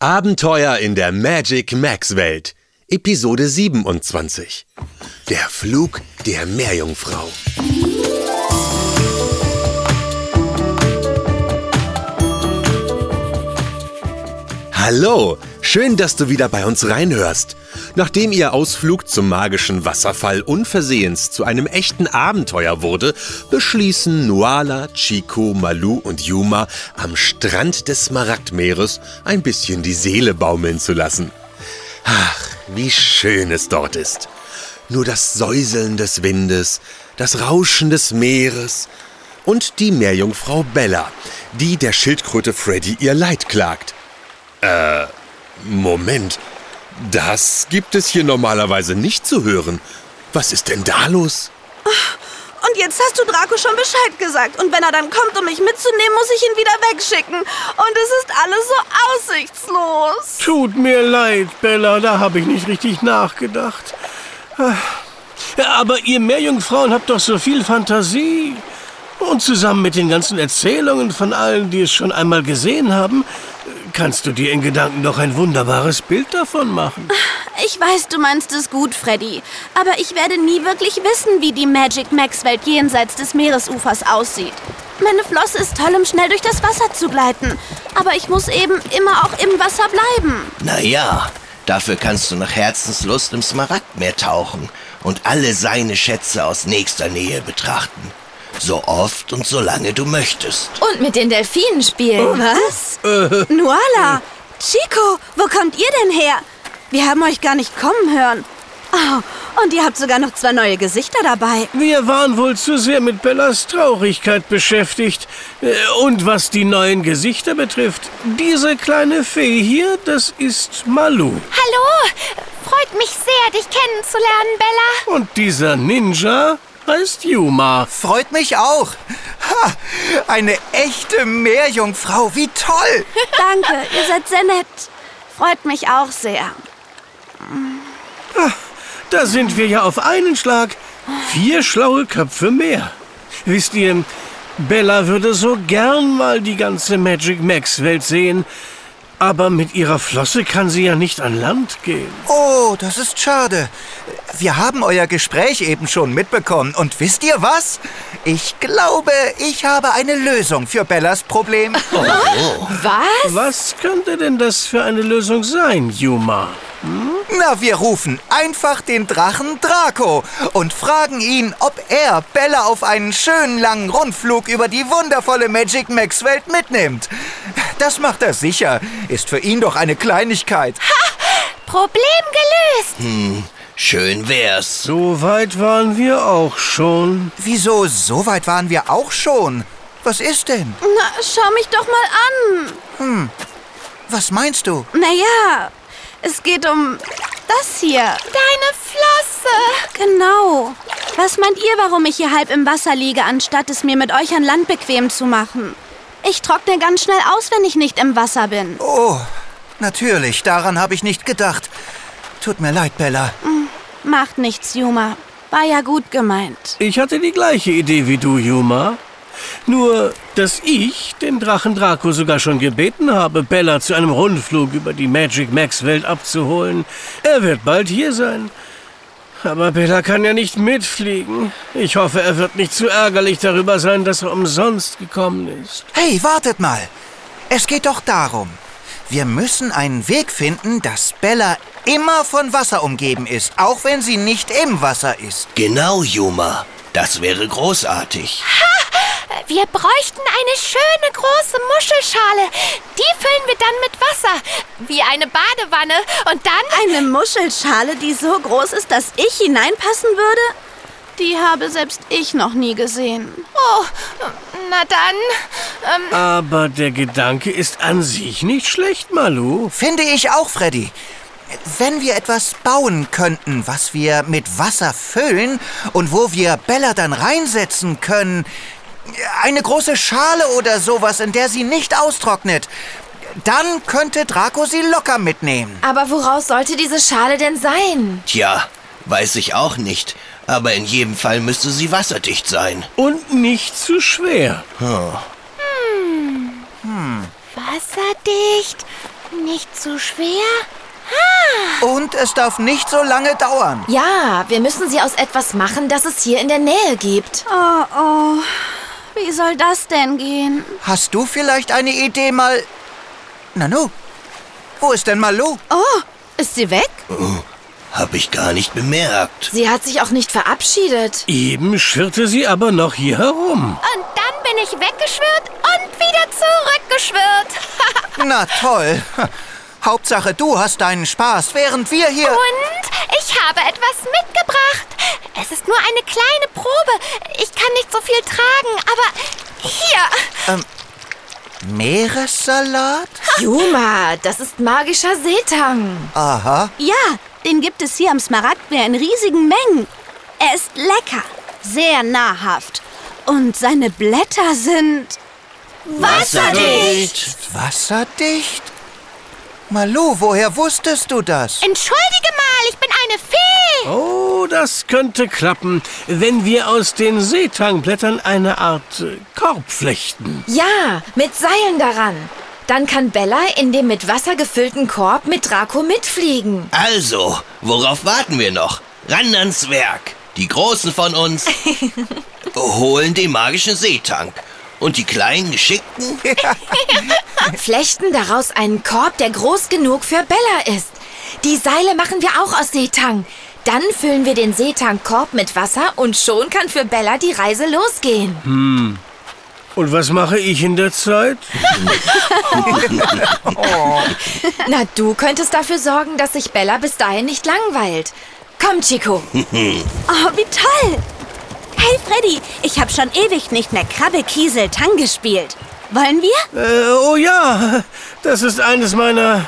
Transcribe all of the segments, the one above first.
Abenteuer in der Magic Max Welt. Episode 27. Der Flug der Meerjungfrau. Hallo, schön, dass du wieder bei uns reinhörst. Nachdem ihr Ausflug zum magischen Wasserfall unversehens zu einem echten Abenteuer wurde, beschließen Nuala, Chico, Malu und Yuma am Strand des Smaragdmeeres ein bisschen die Seele baumeln zu lassen. Ach, wie schön es dort ist. Nur das Säuseln des Windes, das Rauschen des Meeres und die Meerjungfrau Bella, die der Schildkröte Freddy ihr Leid klagt. Äh, Moment. Das gibt es hier normalerweise nicht zu hören. Was ist denn da los? Und jetzt hast du Draco schon Bescheid gesagt. Und wenn er dann kommt, um mich mitzunehmen, muss ich ihn wieder wegschicken. Und es ist alles so aussichtslos. Tut mir leid, Bella, da habe ich nicht richtig nachgedacht. Ja, Aber ihr Meerjungfrauen habt doch so viel Fantasie. Und zusammen mit den ganzen Erzählungen von allen, die es schon einmal gesehen haben, kannst du dir in Gedanken doch ein wunderbares Bild davon machen. Ich weiß, du meinst es gut, Freddy. Aber ich werde nie wirklich wissen, wie die Magic Max Welt jenseits des Meeresufers aussieht. Meine Flosse ist toll, um schnell durch das Wasser zu gleiten. Aber ich muss eben immer auch im Wasser bleiben. Naja, dafür kannst du nach Herzenslust im Smaragdmeer tauchen und alle seine Schätze aus nächster Nähe betrachten. So oft und so lange du möchtest. Und mit den Delfinen spielen. Was? Nuala! Chico, wo kommt ihr denn her? Wir haben euch gar nicht kommen hören. Oh, und ihr habt sogar noch zwei neue Gesichter dabei. Wir waren wohl zu sehr mit Bellas Traurigkeit beschäftigt. Äh, Und was die neuen Gesichter betrifft, diese kleine Fee hier, das ist Malu. Hallo, freut mich sehr, dich kennenzulernen, Bella. Und dieser Ninja heißt Yuma. Freut mich auch. Ha, eine echte Meerjungfrau, wie toll. Danke, ihr seid sehr nett. Freut mich auch sehr. Da sind wir ja auf einen Schlag. Vier schlaue Köpfe mehr. Wisst ihr, Bella würde so gern mal die ganze Magic Max Welt sehen. Aber mit ihrer Flosse kann sie ja nicht an Land gehen. Oh, das ist schade. Wir haben euer Gespräch eben schon mitbekommen. Und wisst ihr was? Ich glaube, ich habe eine Lösung für Bellas Problem. Was? Was könnte denn das für eine Lösung sein, Yuma? Na, wir rufen einfach den Drachen Draco und fragen ihn, ob er Bella auf einen schönen langen Rundflug über die wundervolle Magic Max Welt mitnimmt. Das macht er sicher. Ist für ihn doch eine Kleinigkeit. Problem gelöst. Schön wär's. So weit waren wir auch schon. Wieso, so weit waren wir auch schon? Was ist denn? Na, schau mich doch mal an. Was meinst du? Naja, es geht um das hier. Deine Flosse. Genau. Was meint ihr, warum ich hier halb im Wasser liege, anstatt es mir mit euch an Land bequem zu machen? Ich trockne ganz schnell aus, wenn ich nicht im Wasser bin. Oh, natürlich, daran habe ich nicht gedacht. Tut mir leid, Bella. Macht nichts, Yuma. War ja gut gemeint. Ich hatte die gleiche Idee wie du, Yuma. Nur, dass ich den Drachen Draco sogar schon gebeten habe, Bella zu einem Rundflug über die Magic Max Welt abzuholen. Er wird bald hier sein. Aber Bella kann ja nicht mitfliegen. Ich hoffe, er wird nicht zu ärgerlich darüber sein, dass er umsonst gekommen ist. Hey, wartet mal. Es geht doch darum. Wir müssen einen Weg finden, dass Bella immer von Wasser umgeben ist, auch wenn sie nicht im Wasser ist. Genau, Yuma. Das wäre großartig. Wir bräuchten eine schöne große Muschelschale. Die füllen wir dann mit Wasser. Wie eine Badewanne. Und dann... Eine Muschelschale, die so groß ist, dass ich hineinpassen würde? Die habe selbst ich noch nie gesehen. Oh, na dann... Ähm, Aber der Gedanke ist an sich nicht schlecht, Malu. Finde ich auch, Freddy. Wenn wir etwas bauen könnten, was wir mit Wasser füllen und wo wir Bella dann reinsetzen können. Eine große Schale oder sowas, in der sie nicht austrocknet. Dann könnte Draco sie locker mitnehmen. aber woraus sollte diese Schale denn sein? Tja, weiß ich auch nicht. Aber in jedem Fall müsste sie wasserdicht sein. Und nicht zu schwer. Wasserdicht Nicht zu schwer? Und es darf nicht so lange dauern. Ja, wir müssen sie aus etwas machen, das es hier in der Nähe gibt. Oh, oh. Wie soll das denn gehen? Hast du vielleicht eine Idee, mal... Nanu, wo ist denn Malu? Oh, ist sie weg? Hab ich gar nicht bemerkt. Sie hat sich auch nicht verabschiedet. Eben schwirrte sie aber noch hier herum. Und dann bin ich weggeschwirrt und wieder zurückgeschwirrt. Na toll. Hauptsache, du hast deinen Spaß, während wir hier... Und ich habe etwas mitgebracht. Es ist nur eine kleine Probe. Ich kann nicht so viel tragen, aber hier. Meeressalat? Juma, das ist magischer Seetang. Aha. Ja, den gibt es hier am Smaragdmeer in riesigen Mengen. Er ist lecker, sehr nahrhaft. Und seine Blätter sind Wasserdicht. Wasserdicht? Malu, woher wusstest du das? Entschuldige mal, ich bin eine Fee. Oh, das könnte klappen, wenn wir aus den Seetangblättern eine Art Korb flechten. Ja, mit Seilen daran. Dann kann Bella in dem mit Wasser gefüllten Korb mit Draco mitfliegen. Also, worauf warten wir noch? Ran ans Werk. Die Großen von uns holen den magischen Seetank. Und die kleinen Geschickten? Flechten daraus einen Korb, der groß genug für Bella ist. Die Seile machen wir auch aus Seetang. Dann füllen wir den Seetankkorb mit Wasser und schon kann für Bella die Reise losgehen. Und was mache ich in der Zeit? Na, du könntest dafür sorgen, dass sich Bella bis dahin nicht langweilt. Komm, Chico. Oh, wie toll! Hey Freddy, ich habe schon ewig nicht mehr Krabbe Kiesel Tang gespielt. Wollen wir? Äh, oh ja, das ist eines meiner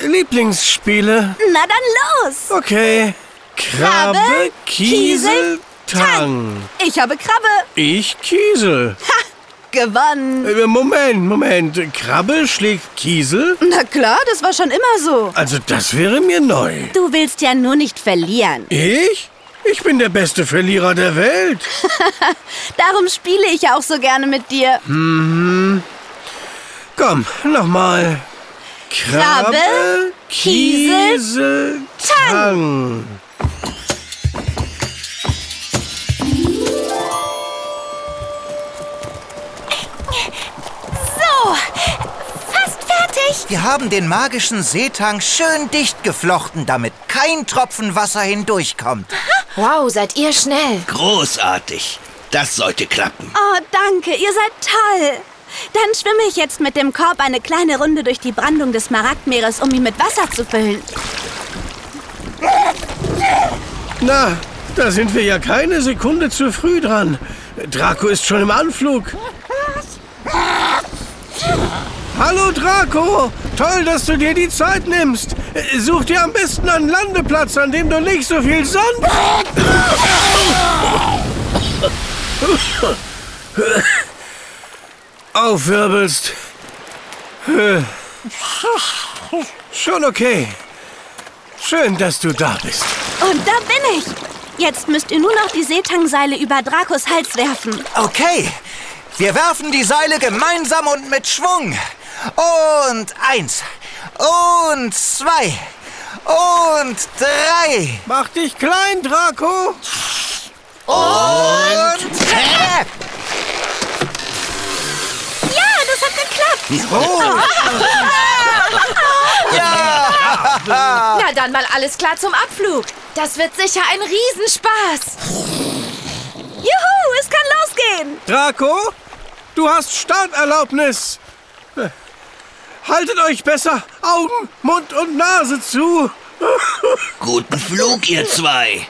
Lieblingsspiele. Na dann los! Okay. Krabbe, Krabbe, Kiesel, Tang. Ich habe Krabbe. Ich Kiesel. Gewonnen. Äh, Moment, Moment. Krabbe schlägt Kiesel? Na klar, das war schon immer so. Also das wäre mir neu. Du willst ja nur nicht verlieren. Ich? Ich bin der beste Verlierer der Welt. Darum spiele ich ja auch so gerne mit dir. Komm, nochmal. Krabbe, Kiesel, Kiesel, Tang. So, Wir haben den magischen Seetang schön dicht geflochten, damit kein Tropfen Wasser hindurchkommt. Wow, seid ihr schnell. Großartig. Das sollte klappen. Oh, danke, ihr seid toll. Dann schwimme ich jetzt mit dem Korb eine kleine Runde durch die Brandung des Smaragdmeeres, um ihn mit Wasser zu füllen. Na, da sind wir ja keine Sekunde zu früh dran. Draco ist schon im Anflug. Hallo Draco! Toll, dass du dir die Zeit nimmst. Such dir am besten einen Landeplatz, an dem du nicht so viel Sand... aufwirbelst. Schon okay. Schön, dass du da bist. Und da bin ich. Jetzt müsst ihr nur noch die Seetangseile über Dracos Hals werfen. Okay, wir werfen die Seile gemeinsam und mit Schwung. Und eins. Und zwei. Und drei. Mach dich klein, Draco. Und trepp. Ja, das hat geklappt. Na dann mal alles klar zum Abflug. Das wird sicher ein Riesenspaß. Juhu, es kann losgehen. Draco, du hast Starterlaubnis. Haltet euch besser Augen, Mund und Nase zu. Guten Flug, ihr zwei.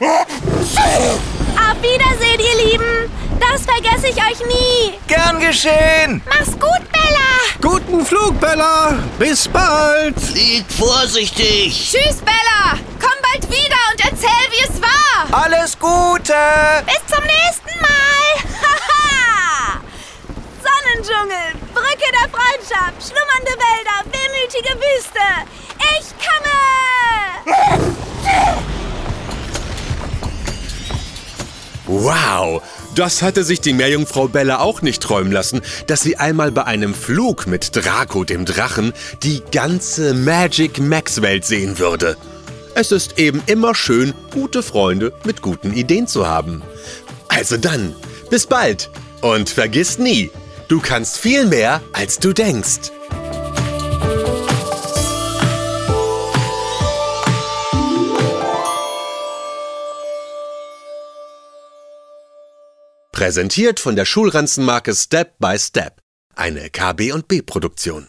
Auf Wiedersehen, ihr Lieben. Das vergesse ich euch nie. Gern geschehen. Mach's gut, Bella. Guten Flug, Bella. Bis bald. Fliegt vorsichtig. Tschüss, Bella. Komm bald wieder und erzähl, wie es war. Alles Gute. Bis zum nächsten Mal. Haha! Sonnendschungel, Freundschaft, schlummernde Wälder, wehmütige Wüste. Ich komme! Wow, Das hatte sich die Meerjungfrau Bella auch nicht träumen lassen, dass sie einmal bei einem Flug mit Draco dem Drachen die ganze Magic Max Welt sehen würde. Es ist eben immer schön, gute Freunde mit guten Ideen zu haben. Also dann, bis bald und vergiss nie, du kannst viel mehr, als du denkst. Präsentiert von der Schulranzenmarke Step by Step, eine KB&B Produktion.